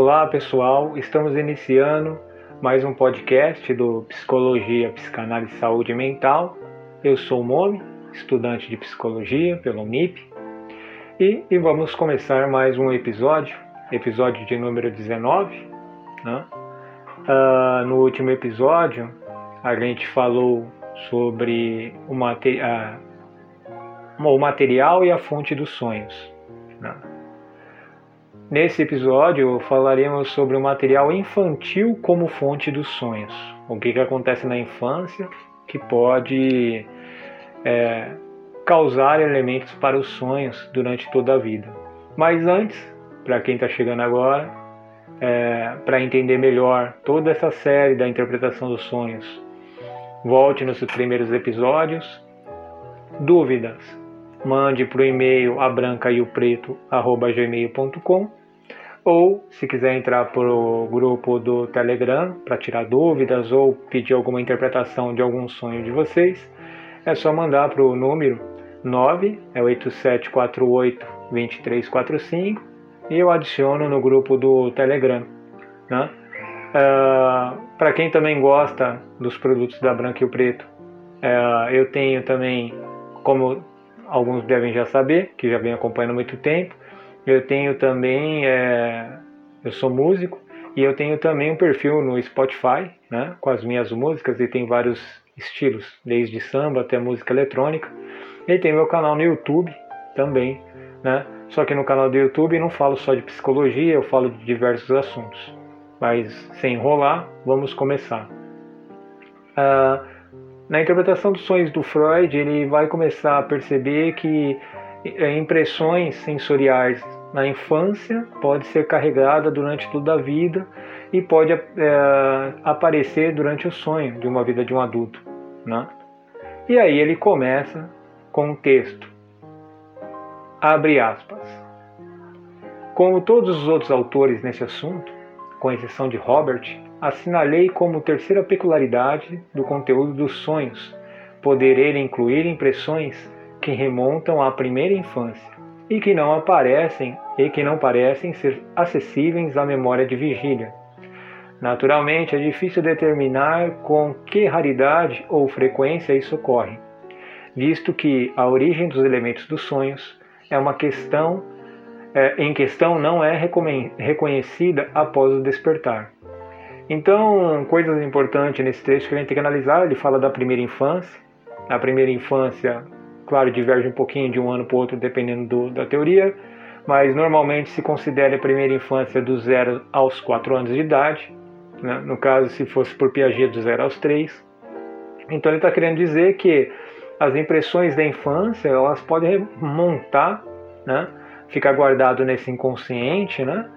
Olá pessoal, estamos iniciando mais um podcast do Psicologia, Psicanálise e Saúde Mental. Eu sou o Momi, estudante de Psicologia pelo MIP, e, e, vamos começar mais um episódio, episódio de número 19. Né? Uh, no último episódio, a gente falou sobre o, mate o material e a fonte dos sonhos. Né? Nesse episódio falaremos sobre o material infantil como fonte dos sonhos. O que, que acontece na infância que pode é, causar elementos para os sonhos durante toda a vida. Mas antes, para quem está chegando agora, é, para entender melhor toda essa série da interpretação dos sonhos, volte nos primeiros episódios. Dúvidas? Mande para o e-mail abrancaiopreto@gmail.com ou se quiser entrar para o grupo do Telegram para tirar dúvidas ou pedir alguma interpretação de algum sonho de vocês, é só mandar para o número 9 é 8748 2345 e eu adiciono no grupo do Telegram. Né? Uh, ah, para quem também gosta dos produtos da Branca e o Preto, uh, eu tenho também, como alguns devem já saber, que já vem acompanhando há muito tempo, eu tenho também, é, eu sou músico e eu tenho também um perfil no Spotify, né, com as minhas músicas e tem vários estilos, desde samba até música eletrônica. E tem meu canal no YouTube também, né? Só que no canal do YouTube não falo só de psicologia, eu falo de diversos assuntos. Mas sem enrolar, vamos começar. Ah, na interpretação dos sonhos do Freud, ele vai começar a perceber que é, impressões sensoriais na infância, pode ser carregada durante toda a vida e pode é, aparecer durante o sonho de uma vida de um adulto. Né? E aí ele começa com um texto. Abre aspas. Como todos os outros autores nesse assunto, com exceção de Robert, assinalei como terceira peculiaridade do conteúdo dos sonhos poder ele incluir impressões que remontam à primeira infância e que não aparecem e que não parecem ser acessíveis à memória de vigília. Naturalmente, é difícil determinar com que raridade ou frequência isso ocorre, visto que a origem dos elementos dos sonhos é uma questão é, em questão não é reconhecida após o despertar. Então, coisas importantes nesse texto que a gente tem que analisar, ele fala da primeira infância. A primeira infância Claro, diverge um pouquinho de um ano para o outro, dependendo do, da teoria, mas normalmente se considera a primeira infância do zero aos 4 anos de idade, né? no caso, se fosse por Piaget, do zero aos 3. Então ele está querendo dizer que as impressões da infância elas podem remontar, né? ficar guardado nesse inconsciente, né?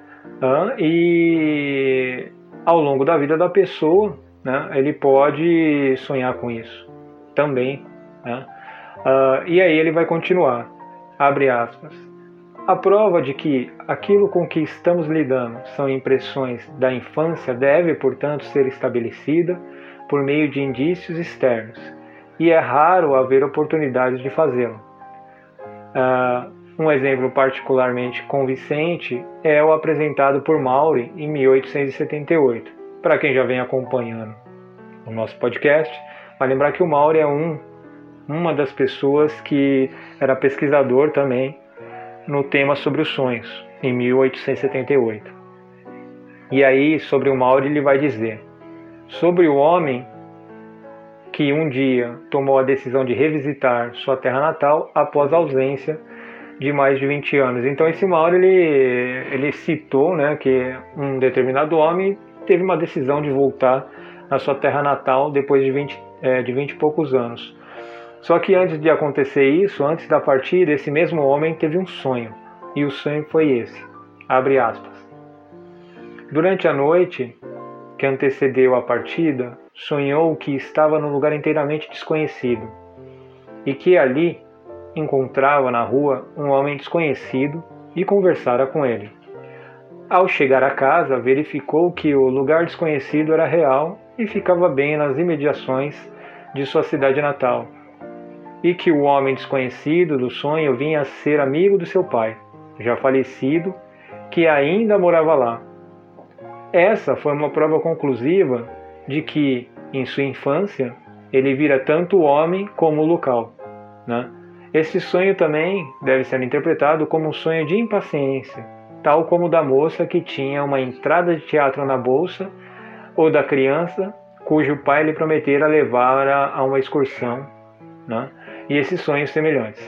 e ao longo da vida da pessoa, né? ele pode sonhar com isso também. Né? Uh, e aí ele vai continuar, abre aspas. A prova de que aquilo com que estamos lidando são impressões da infância deve, portanto, ser estabelecida por meio de indícios externos, e é raro haver oportunidades de fazê-lo. Uh, um exemplo particularmente convincente é o apresentado por Maury em 1878. Para quem já vem acompanhando o nosso podcast, vai lembrar que o Maury é um uma das pessoas que era pesquisador também no tema sobre os sonhos, em 1878. E aí, sobre o Mauri, ele vai dizer: sobre o homem que um dia tomou a decisão de revisitar sua terra natal após a ausência de mais de 20 anos. Então, esse Mauri ele, ele citou né, que um determinado homem teve uma decisão de voltar na sua terra natal depois de 20, é, de 20 e poucos anos. Só que antes de acontecer isso, antes da partida, esse mesmo homem teve um sonho. E o sonho foi esse. Abre aspas. Durante a noite que antecedeu a partida, sonhou que estava num lugar inteiramente desconhecido e que ali encontrava na rua um homem desconhecido e conversara com ele. Ao chegar a casa, verificou que o lugar desconhecido era real e ficava bem nas imediações de sua cidade natal e que o homem desconhecido do sonho vinha a ser amigo do seu pai, já falecido, que ainda morava lá. essa foi uma prova conclusiva de que, em sua infância, ele vira tanto o homem como o local. Né? Esse sonho também deve ser interpretado como um sonho de impaciência, tal como o da moça que tinha uma entrada de teatro na bolsa, ou da criança cujo pai lhe prometera levar a uma excursão, né? E esses sonhos semelhantes.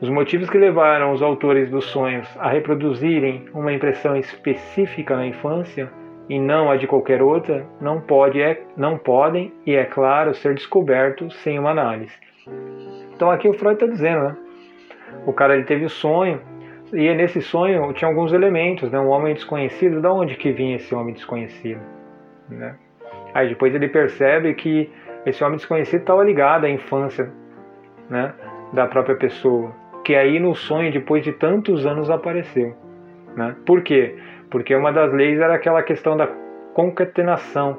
Os motivos que levaram os autores dos sonhos a reproduzirem uma impressão específica na infância e não a de qualquer outra não, pode, é, não podem, e é claro, ser descobertos sem uma análise. Então aqui o Freud está dizendo, né? O cara ele teve o sonho e nesse sonho tinha alguns elementos, né? Um homem desconhecido, da onde que vinha esse homem desconhecido, né? Aí depois ele percebe que esse homem desconhecido estava ligado à infância, né? Da própria pessoa, que aí no sonho depois de tantos anos apareceu, né? Por quê? Porque uma das leis era aquela questão da concatenação,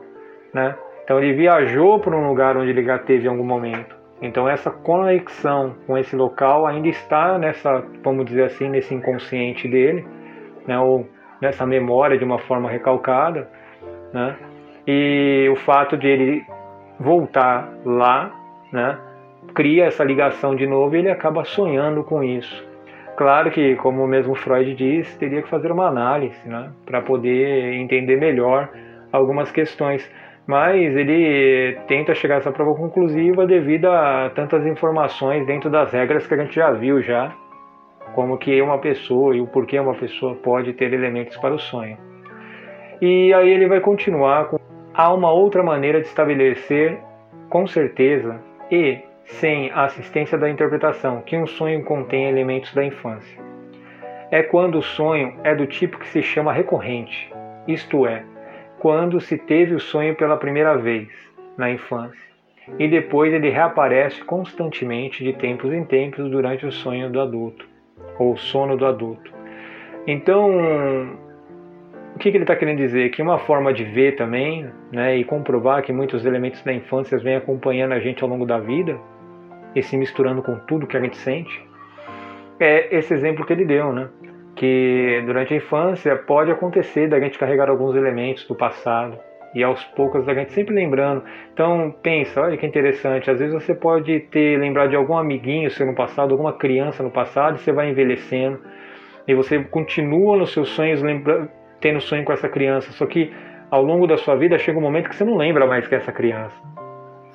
né? Então ele viajou para um lugar onde ele já teve em algum momento. Então essa conexão com esse local ainda está nessa, vamos dizer assim, nesse inconsciente dele, né, ou nessa memória de uma forma recalcada, né? E o fato de ele voltar lá, né, cria essa ligação de novo e ele acaba sonhando com isso. Claro que, como mesmo Freud diz, teria que fazer uma análise, né, para poder entender melhor algumas questões mas ele tenta chegar a essa prova conclusiva devido a tantas informações dentro das regras que a gente já viu já, como que uma pessoa e o porquê uma pessoa pode ter elementos para o sonho. E aí ele vai continuar com há uma outra maneira de estabelecer com certeza e sem a assistência da interpretação que um sonho contém elementos da infância. É quando o sonho é do tipo que se chama recorrente, isto é, quando se teve o sonho pela primeira vez, na infância, e depois ele reaparece constantemente de tempos em tempos durante o sonho do adulto, ou sono do adulto. Então, o que, ele está querendo dizer? Que uma forma de ver também, né, e comprovar que muitos elementos da infância vêm acompanhando a gente ao longo da vida, e se misturando com tudo que a gente sente, é esse exemplo que ele deu, né? que durante a infância pode acontecer da gente carregar alguns elementos do passado e aos poucos a gente sempre lembrando. Então pensa, olha que interessante, às vezes você pode ter lembrado de algum amiguinho seu no passado, alguma criança no passado, e você vai envelhecendo e você continua nos seus sonhos tendo sonho com essa criança, só que ao longo da sua vida chega um momento que você não lembra mais que é essa criança.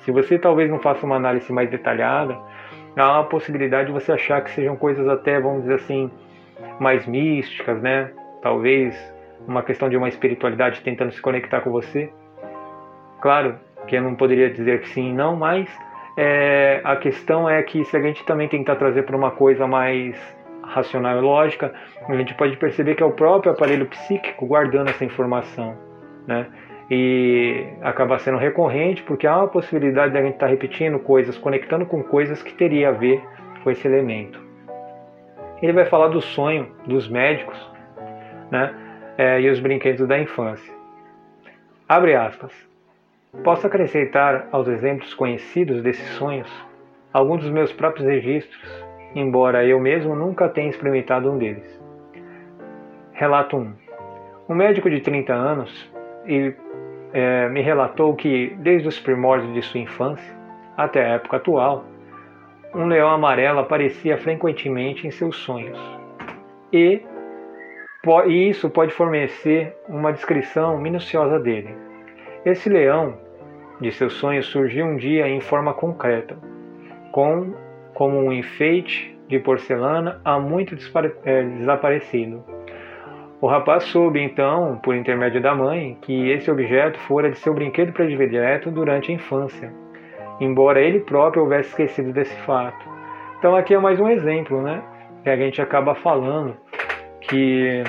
Se você talvez não faça uma análise mais detalhada, há uma possibilidade de você achar que sejam coisas até, vamos dizer assim, mais místicas, né? Talvez uma questão de uma espiritualidade tentando se conectar com você. Claro que eu não poderia dizer que sim e não, mas é, a questão é que se a gente também tentar trazer para uma coisa mais racional e lógica, a gente pode perceber que é o próprio aparelho psíquico guardando essa informação, né? E acaba sendo recorrente porque há uma possibilidade de a gente estar tá repetindo coisas, conectando com coisas que teria a ver com esse elemento ele vai falar do sonho dos médicos né, é, e os brinquedos da infância. Abre aspas. Posso acrescentar aos exemplos conhecidos desses sonhos alguns dos meus próprios registros, embora eu mesmo nunca tenha experimentado um deles. Relato 1. Um médico de 30 anos e, é, me relatou que, desde os primórdios de sua infância até a época atual, um leão amarelo aparecia frequentemente em seus sonhos. E, e isso pode fornecer uma descrição minuciosa dele. Esse leão de seus sonhos surgiu um dia em forma concreta, com como um enfeite de porcelana há muito é, desaparecido. O rapaz soube então, por intermédio da mãe, que esse objeto fora de seu brinquedo predileto durante a infância embora ele próprio houvesse esquecido desse fato. Então aqui é mais um exemplo, né? Que a gente acaba falando que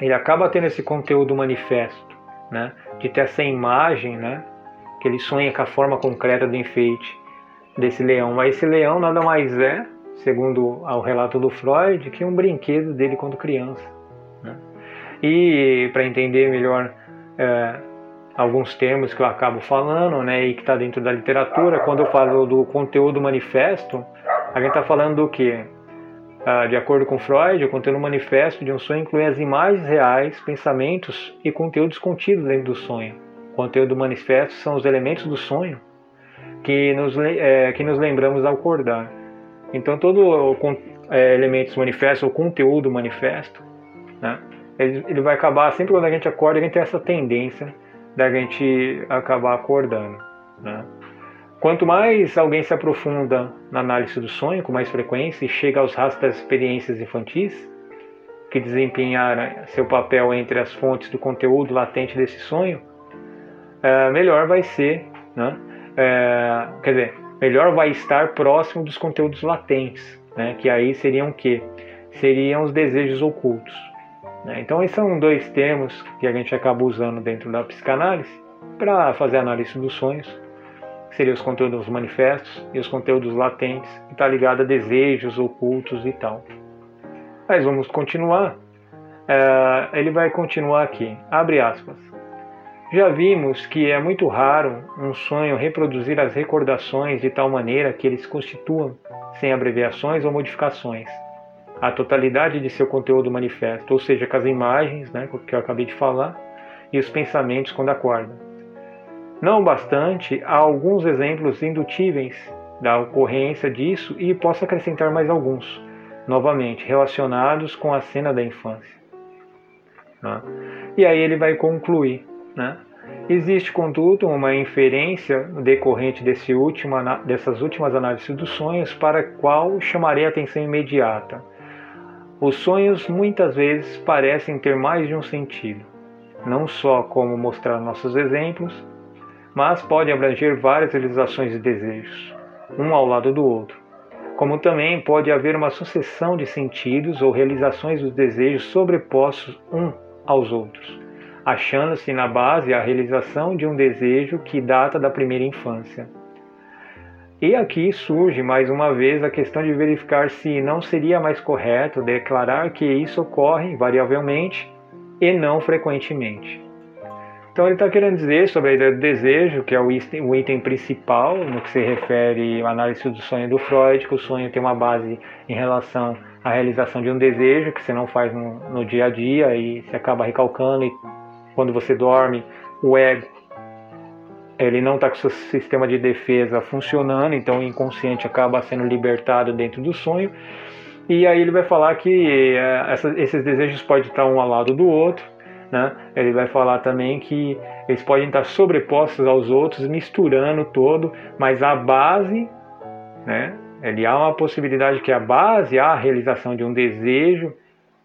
ele acaba tendo esse conteúdo manifesto, né? De ter essa imagem, né? Que ele sonha com a forma concreta do enfeite desse leão. Mas esse leão nada mais é, segundo o relato do Freud, que um brinquedo dele quando criança. E para entender melhor é, alguns termos que eu acabo falando, né, e que está dentro da literatura. Quando eu falo do conteúdo manifesto, a gente está falando do que? ah, de acordo com Freud, o conteúdo manifesto de um sonho inclui as imagens reais, pensamentos e conteúdos contidos dentro do sonho. O conteúdo manifesto são os elementos do sonho que nos, é, que nos lembramos ao acordar. Então, todo o é, elementos manifesto, ou conteúdo manifesto, né, ele, ele, vai acabar, sempre quando a gente acorda, a gente tem essa tendência da gente acabar acordando. Né? Quanto mais alguém se aprofunda na análise do sonho com mais frequência e chega aos rastros das experiências infantis, que desempenharam seu papel entre as fontes do conteúdo latente desse sonho, é, melhor vai ser, né? É, quer dizer, melhor vai estar próximo dos conteúdos latentes, né? que aí seriam o quê? Seriam os desejos ocultos. Né? Então, esses são dois termos que a gente acaba usando dentro da psicanálise para fazer análise dos sonhos seriam os conteúdos manifestos e os conteúdos latentes, que está ligado a desejos ocultos e tal. Mas vamos continuar. É, ele vai continuar aqui. Abre aspas. Já vimos que é muito raro um sonho reproduzir as recordações de tal maneira que eles constituam, sem abreviações ou modificações, a totalidade de seu conteúdo manifesto, ou seja, com as imagens, né, que eu acabei de falar, e os pensamentos quando acorda. Não bastante, há alguns exemplos indutíveis da ocorrência disso e posso acrescentar mais alguns, novamente relacionados com a cena da infância. Né? E aí ele vai concluir. Né? Existe, contudo, uma inferência decorrente desse último, dessas últimas análises dos sonhos para a qual chamarei a atenção imediata. Os sonhos muitas vezes parecem ter mais de um sentido, não só como mostrar nossos exemplos, mas pode abranger várias realizações de desejos, um ao lado do outro. Como também pode haver uma sucessão de sentidos ou realizações dos desejos sobrepostos um aos outros, achando-se na base a realização de um desejo que data da primeira infância. E aqui surge mais uma vez a questão de verificar se não seria mais correto declarar que isso ocorre variavelmente e não frequentemente. Então ele está querendo dizer sobre a ideia do desejo, que é o item, principal no que se refere à análise do sonho do Freud, que o sonho tem uma base em relação à realização de um desejo que você não faz no, no dia a dia e se acaba recalcando e quando você dorme, o ego ele não está com seu sistema de defesa funcionando, então o inconsciente acaba sendo libertado dentro do sonho. E aí ele vai falar que é, essa, esses desejos podem estar um ao lado do outro, né? Ele vai falar também que eles podem estar sobrepostos aos outros, misturando todo, mas a base, né? ele há uma possibilidade que a base, a realização de um desejo,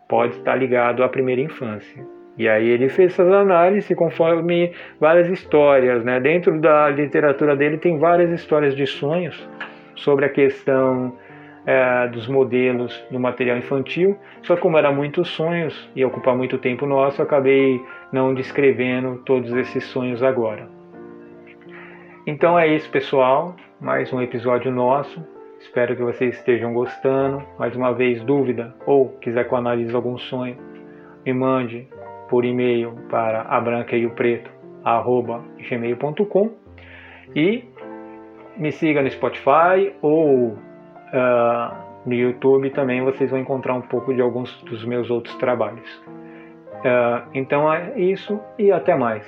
pode estar ligado à primeira infância. E aí ele fez essas análises conforme várias histórias, né? Dentro da literatura dele tem várias histórias de sonhos sobre a questão é, dos modelos no material infantil, só como era muitos sonhos e ocupar muito tempo nosso, acabei não descrevendo todos esses sonhos agora. Então é isso, pessoal. Mais um episódio nosso. Espero que vocês estejam gostando. Mais uma vez, dúvida ou quiser que eu analise algum sonho, me mande por e-mail para a branca e o preto gmail.com e me siga no Spotify ou uh, no YouTube também vocês vão encontrar um pouco de alguns dos meus outros trabalhos. Uh, então é isso e até mais.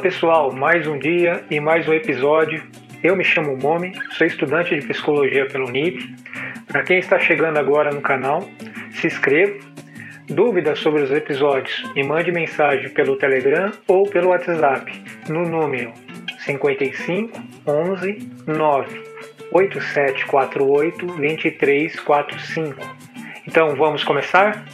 Pessoal, mais um dia e mais um episódio. Eu me chamo Momi, sou estudante de psicologia pelo NIP. Para quem está chegando agora no canal, se inscreva. Dúvidas sobre os episódios, me mande mensagem pelo Telegram ou pelo WhatsApp no número 55 11 9 8748 2345. Então vamos começar?